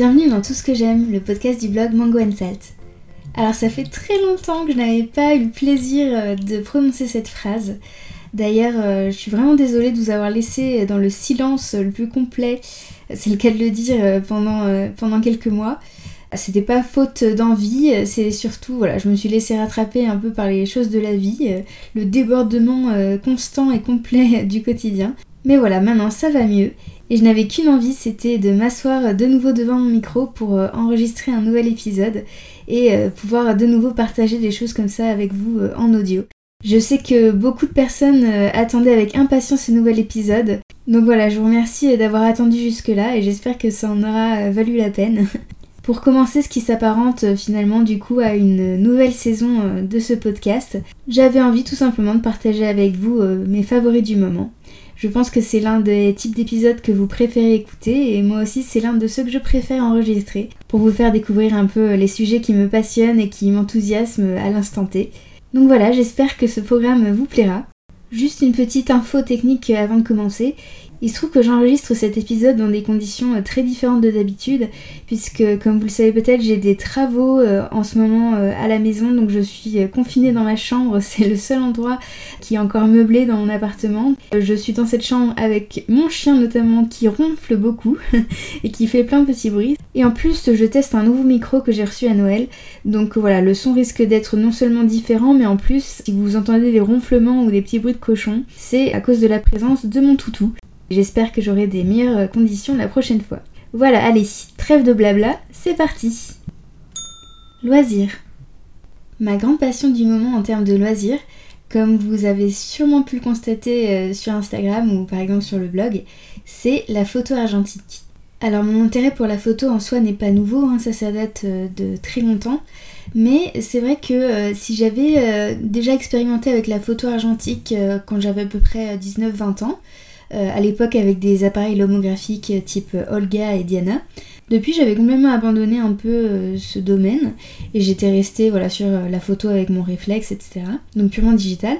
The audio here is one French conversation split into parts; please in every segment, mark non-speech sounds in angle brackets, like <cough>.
bienvenue dans Tout ce que j'aime, le podcast du blog Mango Salt. Alors ça fait très longtemps que je n'avais pas eu le plaisir euh, de prononcer cette phrase. D'ailleurs, euh, je suis vraiment désolée de vous avoir laissé dans le silence le plus complet, c'est le cas de le dire, euh, pendant, pendant quelques mois. C'était pas faute d'envie, c'est surtout, voilà, je me suis laissée rattraper un peu par les choses de la vie, le débordement constant et complet <laughs> du quotidien. Mais voilà, maintenant ça va mieux et je n'avais qu'une envie, c'était de m'asseoir de nouveau devant mon micro pour euh, enregistrer un nouvel épisode et euh, pouvoir de nouveau partager des choses comme ça avec vous euh, en audio. Je sais que beaucoup de personnes attendaient avec impatience ce nouvel épisode. Donc voilà, je vous remercie d'avoir attendu jusque-là et j'espère que ça en aura valu la peine. <laughs> Pour commencer ce qui s'apparente finalement du coup à une nouvelle saison de ce podcast, j'avais envie tout simplement de partager avec vous mes favoris du moment. Je pense que c'est l'un des types d'épisodes que vous préférez écouter et moi aussi c'est l'un de ceux que je préfère enregistrer pour vous faire découvrir un peu les sujets qui me passionnent et qui m'enthousiasment à l'instant T. Donc voilà, j'espère que ce programme vous plaira. Juste une petite info technique avant de commencer. Il se trouve que j'enregistre cet épisode dans des conditions euh, très différentes de d'habitude, puisque comme vous le savez peut-être, j'ai des travaux euh, en ce moment euh, à la maison, donc je suis confinée dans ma chambre, <laughs> c'est le seul endroit qui est encore meublé dans mon appartement. Je suis dans cette chambre avec mon chien notamment qui ronfle beaucoup <laughs> et qui fait plein de petits bruits. Et en plus, je teste un nouveau micro que j'ai reçu à Noël, donc voilà, le son risque d'être non seulement différent, mais en plus, si vous entendez des ronflements ou des petits bruits de cochon, c'est à cause de la présence de mon toutou. J'espère que j'aurai des meilleures conditions la prochaine fois. Voilà, allez, trêve de blabla, c'est parti Loisirs. Ma grande passion du moment en termes de loisirs, comme vous avez sûrement pu le constater euh, sur Instagram ou par exemple sur le blog, c'est la photo argentique. Alors mon intérêt pour la photo en soi n'est pas nouveau, hein, ça ça date euh, de très longtemps, mais c'est vrai que euh, si j'avais déjà expérimenté avec la photo argentique quand j'avais à peu près 19-20 ans, à l'époque avec des appareils lomographiques type Olga et Diana. Depuis, j'avais complètement abandonné un peu euh, ce domaine et j'étais restée voilà, sur euh, la photo avec mon réflexe, etc. Donc purement digital.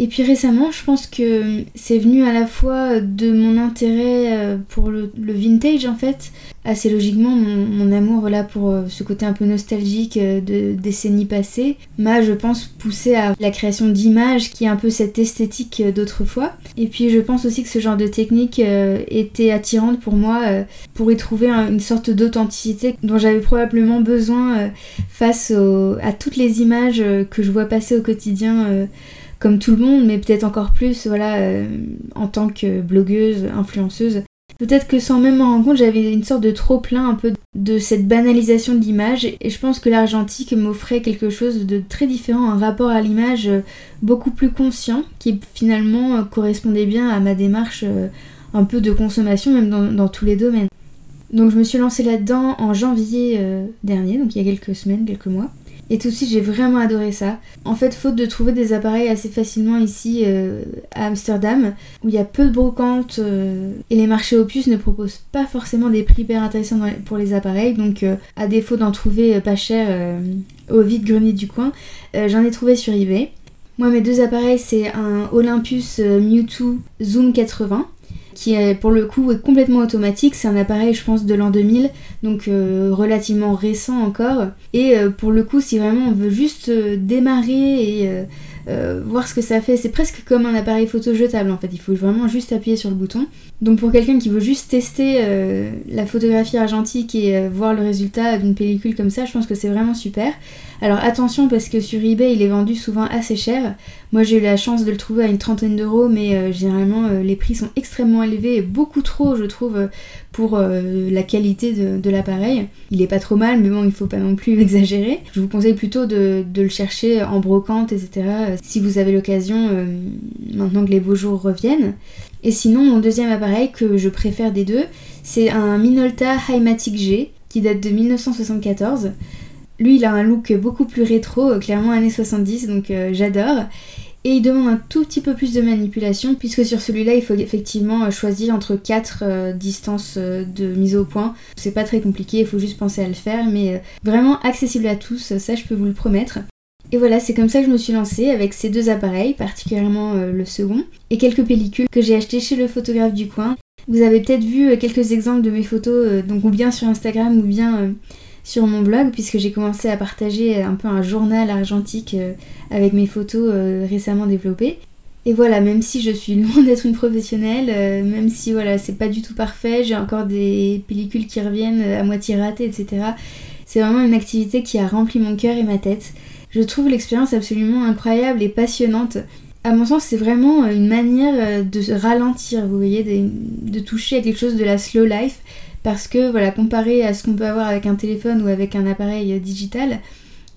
Et puis récemment, je pense que c'est venu à la fois de mon intérêt euh, pour le, vintage en fait, assez logiquement mon, amour voilà, pour euh, ce côté un peu nostalgique euh, de décennies passées m'a je pense poussé à la création d'images qui est un peu cette esthétique d'autrefois. Et puis je pense aussi que ce genre de technique était attirante pour moi pour y trouver une sorte d'authenticité dont j'avais probablement besoin face à toutes les images que je vois passer au quotidien comme tout le monde, mais peut-être encore plus, voilà, euh, en tant que blogueuse, influenceuse. Peut-être que sans même m'en rendre compte, j'avais une sorte de trop plein un peu de cette banalisation de l'image, et je pense que l'argentique m'offrait quelque chose de très différent, un rapport à l'image euh, beaucoup plus conscient, qui finalement euh, correspondait bien à ma démarche un peu de consommation, même dans, tous les domaines. Donc je me suis lancée là-dedans en janvier dernier, donc il y a quelques semaines, quelques mois. Et tout de suite, j'ai vraiment adoré ça. En fait, faute de trouver des appareils assez facilement ici euh, à Amsterdam, où il y a peu de brocantes euh, et les marchés opus ne proposent pas forcément des prix hyper intéressants pour les appareils. Donc, euh, à défaut d'en trouver pas cher au vide grenier du coin, j'en ai trouvé sur eBay. Moi, mes deux appareils, c'est un Olympus Mewtwo Zoom 80 qui pour le coup est complètement automatique. C'est un appareil, je pense, de l'an 2000, donc euh, relativement récent encore. Et euh, pour le coup, si vraiment on veut juste euh, démarrer et voir ce que ça fait, c'est presque comme un appareil photo jetable en fait. Il faut vraiment juste appuyer sur le bouton. Donc pour quelqu'un qui veut juste tester la photographie argentique et voir le résultat d'une pellicule comme ça, je pense que c'est vraiment super. Alors attention parce que sur eBay il est vendu souvent assez cher. Moi j'ai eu la chance de le trouver à une trentaine d'euros mais euh, généralement euh, les prix sont extrêmement élevés et beaucoup trop je trouve euh, pour la qualité de, l'appareil. Il est pas trop mal mais bon il faut pas non plus <laughs> exagérer. Je vous conseille plutôt de, le chercher en brocante etc. si vous avez l'occasion maintenant que les beaux jours reviennent. Et sinon mon deuxième appareil que je préfère des deux c'est un Minolta Highmatic G qui date de 1974. Lui, il a un look beaucoup plus rétro, clairement années 70, donc j'adore. Et il demande un tout petit peu plus de manipulation, puisque sur celui-là, il faut effectivement euh, choisir entre 4 distances de mise au point. C'est pas très compliqué, il faut juste penser à le faire, mais vraiment accessible à tous, ça je peux vous le promettre. Et voilà, c'est comme ça que je me suis lancée avec ces deux appareils, particulièrement le second, et quelques pellicules que j'ai achetées chez le photographe du coin. Vous avez peut-être vu quelques exemples de mes photos, donc ou bien sur Instagram ou bien sur mon blog, puisque j'ai commencé à partager un peu un journal argentique avec mes photos récemment développées. Et voilà, même si je suis <laughs> loin d'être une professionnelle, euh, même si voilà, c'est pas du tout parfait, j'ai encore des pellicules qui reviennent euh, à moitié ratées, etc. C'est vraiment une activité qui a rempli mon cœur et ma tête. Je trouve l'expérience absolument incroyable et passionnante. À mon sens, c'est vraiment une manière euh, de ralentir, vous voyez, de, de, toucher à quelque chose de la slow life. Parce que, voilà, comparé à ce qu'on peut avoir avec un téléphone ou avec un appareil digital,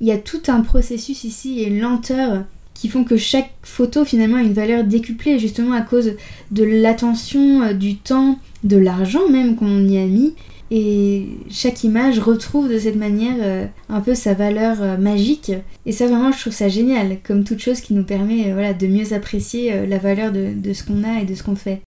il y a tout un processus ici et une lenteur qui font que chaque photo finalement a une valeur décuplée justement à cause de l'attention, euh, du temps, de l'argent même qu'on y a mis. Et chaque image retrouve de cette manière euh, un peu sa valeur euh, magique. Et ça vraiment je trouve ça génial, comme toute chose qui nous permet de mieux apprécier la valeur de, de ce qu'on a et de ce qu'on fait.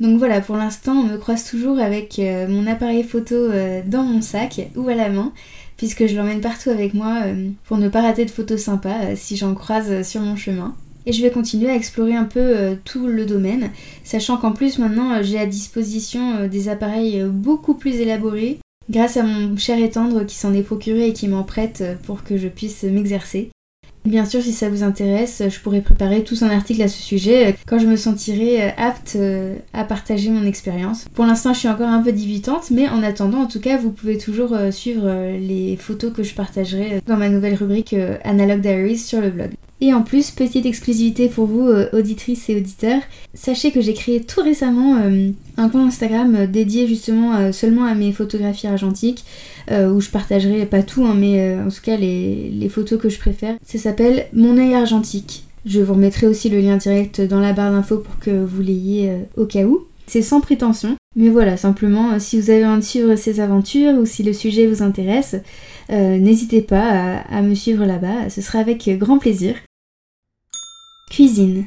Donc voilà, pour l'instant on me croise toujours avec mon appareil photo dans mon sac ou à la main puisque je l'emmène partout avec moi euh, pour ne pas rater de photos sympas euh, si j'en croise euh, sur mon chemin. Et je vais continuer à explorer un peu tout le domaine, sachant qu'en plus maintenant j'ai à disposition des appareils beaucoup plus élaborés grâce à mon cher étendre qui s'en est procuré et qui m'en prête pour que je puisse m'exercer. Bien sûr, si ça vous intéresse, je pourrais préparer tout un article à ce sujet euh, quand je me sentirai euh, apte euh, à partager mon expérience. Pour l'instant, je suis encore un peu débutante, mais en attendant, en tout cas, vous pouvez toujours suivre les photos que je partagerai dans ma nouvelle rubrique Analog Diaries sur le blog. Et en plus, petite exclusivité pour vous, euh, auditrices et auditeurs, sachez que j'ai créé tout récemment euh, un compte Instagram euh, dédié justement seulement à mes photographies argentiques, où je partagerai pas tout, hein, mais en tout cas les, les, photos que je préfère. Ça s'appelle Mon œil argentique. Je vous remettrai aussi le lien direct dans la barre d'infos pour que vous l'ayez au cas où. C'est sans prétention, mais voilà, simplement, si vous avez envie de suivre ces aventures ou si le sujet vous intéresse, n'hésitez pas à, me suivre là-bas, ce sera avec grand plaisir. Cuisine.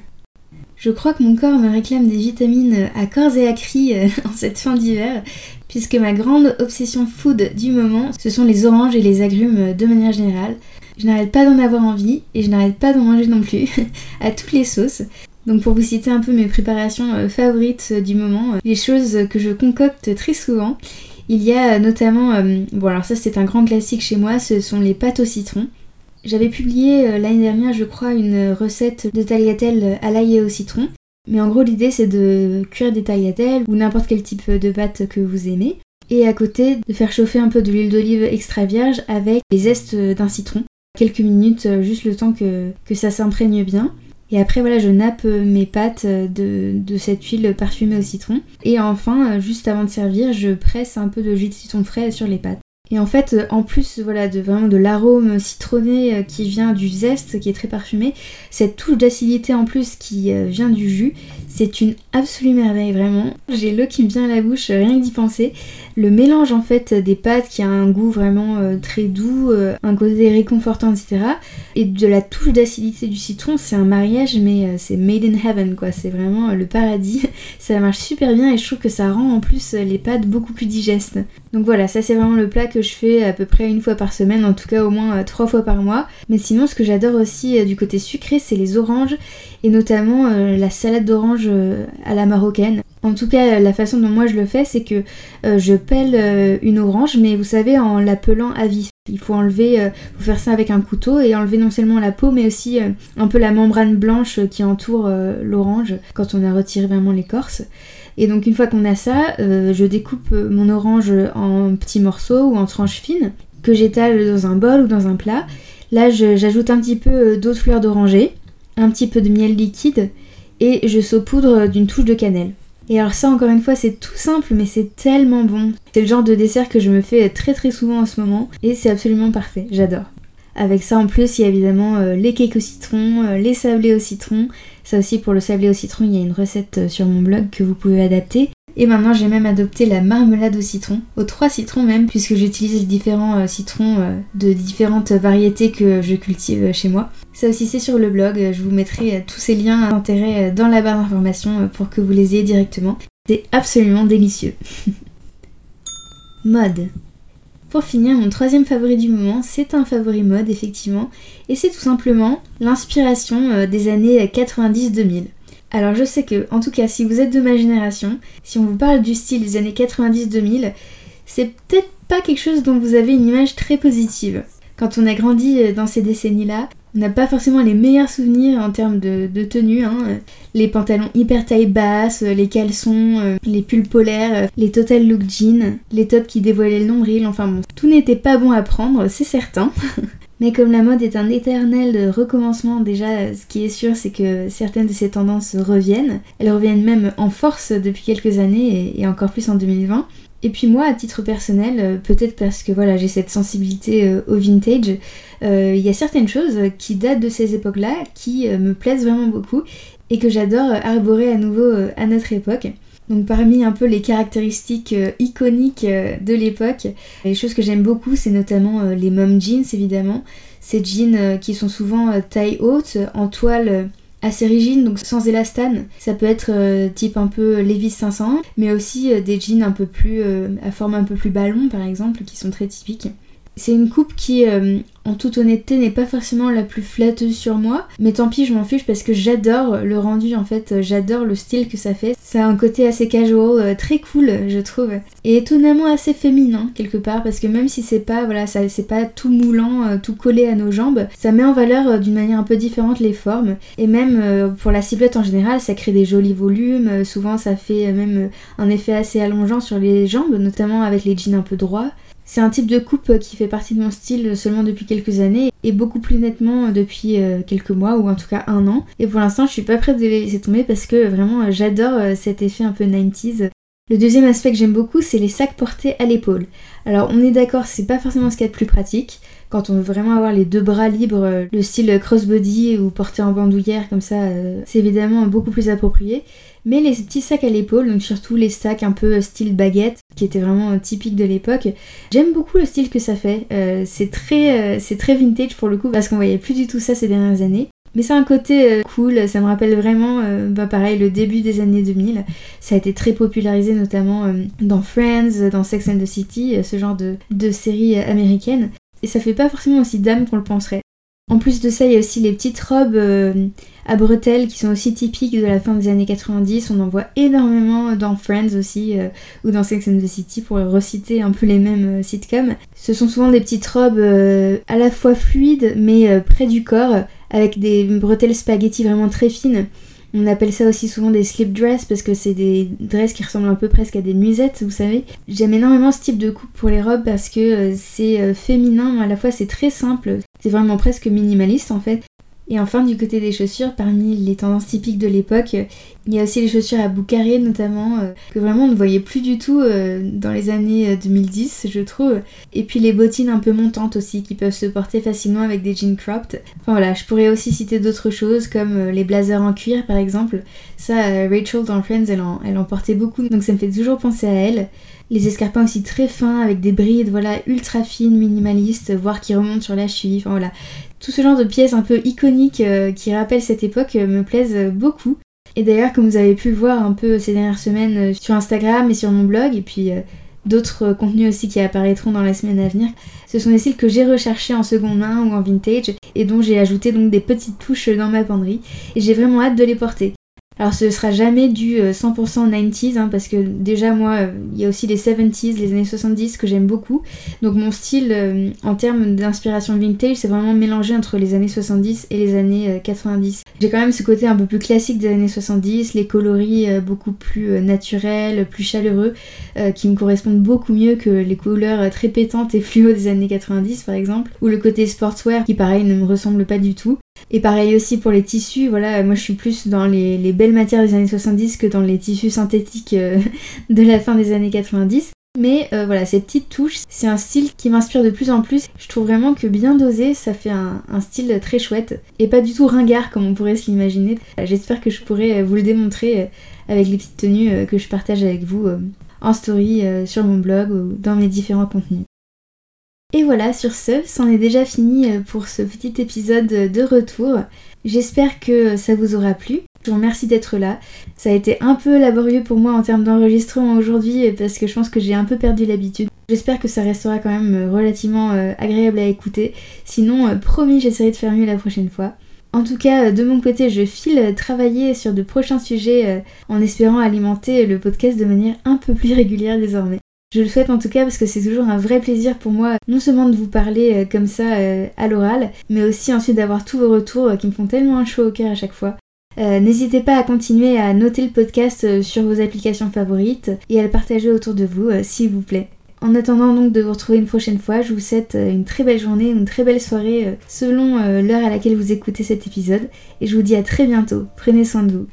Je crois que mon corps me réclame des vitamines à corps et à cri euh, <laughs> en cette fin d'hiver, puisque ma grande obsession food du moment, ce sont les oranges et les agrumes de manière générale. Je n'arrête pas d'en avoir envie et je n'arrête pas d'en manger non plus, <laughs> à toutes les sauces. Donc pour vous citer un peu mes préparations euh, favorites du moment, euh, les choses que je concocte très souvent, il y a notamment, bon alors ça c'est un grand classique chez moi, ce sont les pâtes au citron. J'avais publié euh, l'année dernière, je crois, une recette de tagliatelle à l'ail et au citron. Mais en gros, l'idée c'est de cuire des tagliatelles ou n'importe quel type de pâte que vous aimez. Et à côté, de faire chauffer un peu de l'huile d'olive extra vierge avec les zestes d'un citron. Quelques minutes, euh, juste le temps que ça s'imprègne bien. Et après, voilà, je nappe euh, mes pâtes de, de, cette huile parfumée au citron. Et enfin, juste avant de servir, je presse un peu de jus de citron frais sur les pâtes. Et en fait, euh, en plus voilà, de vraiment de l'arôme citronné euh, qui vient du zeste, qui est très parfumé, cette touche d'acidité en plus qui euh, vient du jus, c'est une absolue merveille vraiment. J'ai l'eau qui me vient à la bouche rien que d'y penser. Le mélange en fait des pâtes qui a un goût vraiment très doux, un côté réconfortant, etc. Et de la touche d'acidité du citron, c'est un mariage mais c'est made in heaven quoi. C'est vraiment le paradis. <laughs> Ça marche super bien et je trouve que ça rend en plus les pâtes beaucoup plus digestes. Donc voilà, ça c'est vraiment le plat que je fais à peu près une fois par semaine, en tout cas au moins euh, trois fois par mois. Mais sinon, ce que j'adore aussi euh, du côté sucré, c'est les oranges et notamment euh, la salade d'orange à la marocaine. En tout cas, la façon dont moi je le fais, c'est que je pèle une orange, mais vous savez, en la pelant à vif. Il faut enlever, faut faire ça avec un couteau et enlever non seulement la peau, mais aussi un peu la membrane blanche qui entoure l'orange quand on a retiré vraiment l'écorce. Et donc une fois qu'on a ça, euh, je découpe mon orange en petits morceaux ou en tranches fines que j'étale dans un bol ou dans un plat. Là, j'ajoute un petit peu euh, d'eau de fleur d'oranger, un petit peu de miel liquide et je saupoudre d'une touche de cannelle. Et alors ça encore une fois c'est tout simple mais c'est tellement bon. C'est le genre de dessert que je me fais très très souvent en ce moment et c'est absolument parfait, j'adore. Avec ça en plus il y a évidemment euh, les cakes au citron, les sablés au citron, ça aussi pour le sablé au citron, il y a une recette euh, sur mon blog que vous pouvez adapter. Et maintenant j'ai même adopté la marmelade au citron, aux trois citrons même, puisque j'utilise différents euh, citrons euh, de différentes variétés que je cultive chez moi. Ça aussi c'est sur le blog, je vous mettrai tous ces liens d'intérêt dans la barre d'informations pour que vous les ayez directement. C'est absolument délicieux. <laughs> Mode. Pour finir, mon troisième favori du moment, c'est un favori mode effectivement, et c'est tout simplement l'inspiration euh, des années 90-2000. Alors je sais que, en tout cas, si vous êtes de ma génération, si on vous parle du style des années 90-2000, c'est peut-être pas quelque chose dont vous avez une image très positive. Quand on a grandi euh, dans ces décennies-là, on n'a pas forcément les meilleurs souvenirs en termes de, tenue. Hein. Les pantalons hyper taille basse, les caleçons, euh, les pulls polaires, euh, les total look jeans, les tops qui dévoilaient le nombril, enfin bon, tout n'était pas bon à prendre, c'est certain. <laughs> Mais comme la mode est un éternel recommencement, déjà, ce qui est sûr, c'est que certaines de ces tendances reviennent. Elles reviennent même en force depuis quelques années et encore plus en 2020. Et puis moi, à titre personnel, euh, peut-être parce que voilà, j'ai cette sensibilité euh, au vintage, euh, il y a certaines choses qui datent de ces époques-là qui me plaisent vraiment beaucoup et que j'adore arborer à nouveau à notre époque. Donc parmi un peu les caractéristiques iconiques de l'époque, les choses que j'aime beaucoup, c'est notamment les mom jeans évidemment. Ces jeans qui sont souvent taille haute, en toile assez rigide, donc sans élastane. Ça peut être euh, type un peu Levi's 500, mais aussi euh, des jeans un peu plus euh, à forme un peu plus ballon par exemple, qui sont très typiques. C'est une coupe qui, en toute honnêteté, n'est pas forcément la plus flatteuse sur moi, mais tant pis, je m'en fiche parce que j'adore le rendu en fait, j'adore le style que ça fait. Ça a un côté assez casual, euh, très cool, je trouve, et étonnamment assez féminin quelque part parce que même si c'est pas voilà, ça c'est pas tout moulant, euh, tout collé à nos jambes, ça met en valeur euh, d'une manière un peu différente les formes et même pour la silhouette en général, ça crée des jolis volumes. souvent, ça fait même un effet assez allongeant sur les jambes, notamment avec les jeans un peu droits. C'est un type de coupe qui fait partie de mon style seulement depuis quelques années et beaucoup plus nettement depuis euh, quelques mois ou en tout cas un an. Et pour l'instant, je suis pas prête de les laisser tomber parce que vraiment j'adore euh, cet effet un peu 90s. Le deuxième aspect que j'aime beaucoup, c'est les sacs portés à l'épaule. Alors on est d'accord, c'est pas forcément ce qu'il y a de plus pratique. Quand on veut vraiment avoir les deux bras libres, euh, le style crossbody ou porté en bandoulière comme ça, c'est évidemment beaucoup plus approprié. Mais les petits sacs à l'épaule, donc surtout les sacs un peu style baguette, qui étaient vraiment typiques de l'époque, j'aime beaucoup le style que ça fait. Euh, c'est très, euh, très vintage pour le coup, parce qu'on voyait plus du tout ça ces dernières années. Mais c'est un côté euh, cool, ça me rappelle vraiment, bah pareil, le début des années 2000. Ça a été très popularisé notamment dans Friends, dans Sex and the City, ce genre de, de séries américaines. Et ça fait pas forcément aussi d'âme qu'on le penserait. En plus de ça, il y a aussi les petites robes euh, à bretelles qui sont aussi typiques de la fin des années 90. On en voit énormément dans Friends aussi euh, ou dans Sex and the City pour reciter un peu les mêmes euh, sitcoms. Ce sont souvent des petites robes à la fois fluides mais près du corps avec des bretelles spaghetti vraiment très fines. On appelle ça aussi souvent des slip dress parce que c'est des dresses qui ressemblent un peu presque à des nuisettes, vous savez. J'aime énormément ce type de coupe pour les robes parce que c'est féminin, mais à la fois c'est très simple. C'est vraiment presque minimaliste en fait. Et enfin, du côté des chaussures, parmi les tendances typiques de l'époque, il y a aussi les chaussures à bout carré notamment, euh, que vraiment on ne voyait plus du tout euh, dans les années 2010, euh, je trouve. Et puis les bottines un peu montantes aussi, qui peuvent se porter facilement avec des jeans cropped. Enfin voilà, je pourrais aussi citer d'autres choses comme les blazers en cuir par exemple. Ça, Rachel dans Friends, elle en, elle en portait beaucoup, donc ça me fait toujours penser à elle. Les escarpins aussi très fins, avec des brides, voilà, ultra fines, minimalistes, voire qui remontent sur la cheville. Enfin voilà, tout ce genre de pièces un peu iconiques euh, qui rappellent cette époque euh, me plaisent beaucoup. Et d'ailleurs, comme vous avez pu le voir un peu ces dernières semaines euh, sur Instagram et sur mon blog, et puis d'autres contenus aussi qui apparaîtront dans la semaine à venir, ce sont des styles que j'ai recherchés en seconde main ou en vintage et dont j'ai ajouté donc des petites touches dans ma penderie. Et j'ai vraiment hâte de les porter. Alors ce sera jamais du 100% 90s, hein, parce que déjà moi, euh, il y a aussi les 70s, les années 70 que j'aime beaucoup. Donc mon style euh, en termes d'inspiration vintage, c'est vraiment mélangé entre les années 70 et les années 90. Euh, J'ai quand même ce côté un peu plus classique des années 70, les coloris beaucoup plus naturels, plus chaleureux, qui me correspondent beaucoup mieux que les couleurs très pétantes et fluo des années 90 par exemple, ou le côté sportswear qui pareil ne me ressemble pas du tout. Et pareil aussi pour les tissus, voilà, moi je suis plus dans les, belles matières des années 70 que dans les tissus synthétiques euh, <laughs> de la fin des années 90. Mais euh, voilà, ces petites touches, c'est un style qui m'inspire de plus en plus. Je trouve vraiment que bien dosé, ça fait un, style très chouette et pas du tout ringard comme on pourrait se l'imaginer. J'espère que je pourrai vous le démontrer avec les petites tenues que je partage avec vous en story sur mon blog ou dans mes différents contenus. Et voilà, sur ce, c'en est déjà fini euh, pour ce petit épisode de retour. J'espère que ça vous aura plu. Je vous remercie d'être là. Ça a été un peu laborieux pour moi en termes d'enregistrement aujourd'hui parce que je pense que j'ai un peu perdu l'habitude. J'espère que ça restera quand même euh, relativement euh, agréable à écouter. Sinon, promis, j'essaierai de faire mieux la prochaine fois. En tout cas, de mon côté, je file travailler sur de prochains sujets en espérant alimenter le podcast de manière un peu plus régulière désormais. Je le souhaite en tout cas parce que c'est toujours un vrai plaisir pour moi non seulement de vous parler euh, comme ça euh, à l'oral, mais aussi ensuite d'avoir tous vos retours euh, qui me font tellement un chaud au cœur à chaque fois. N'hésitez pas à continuer à noter le podcast sur vos applications favorites et à le partager autour de vous s'il vous plaît. En attendant donc de vous retrouver une prochaine fois, je vous souhaite une très belle journée, une très belle soirée selon l'heure à laquelle vous écoutez cet épisode et je vous dis à très bientôt. Prenez soin de vous.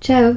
Ciao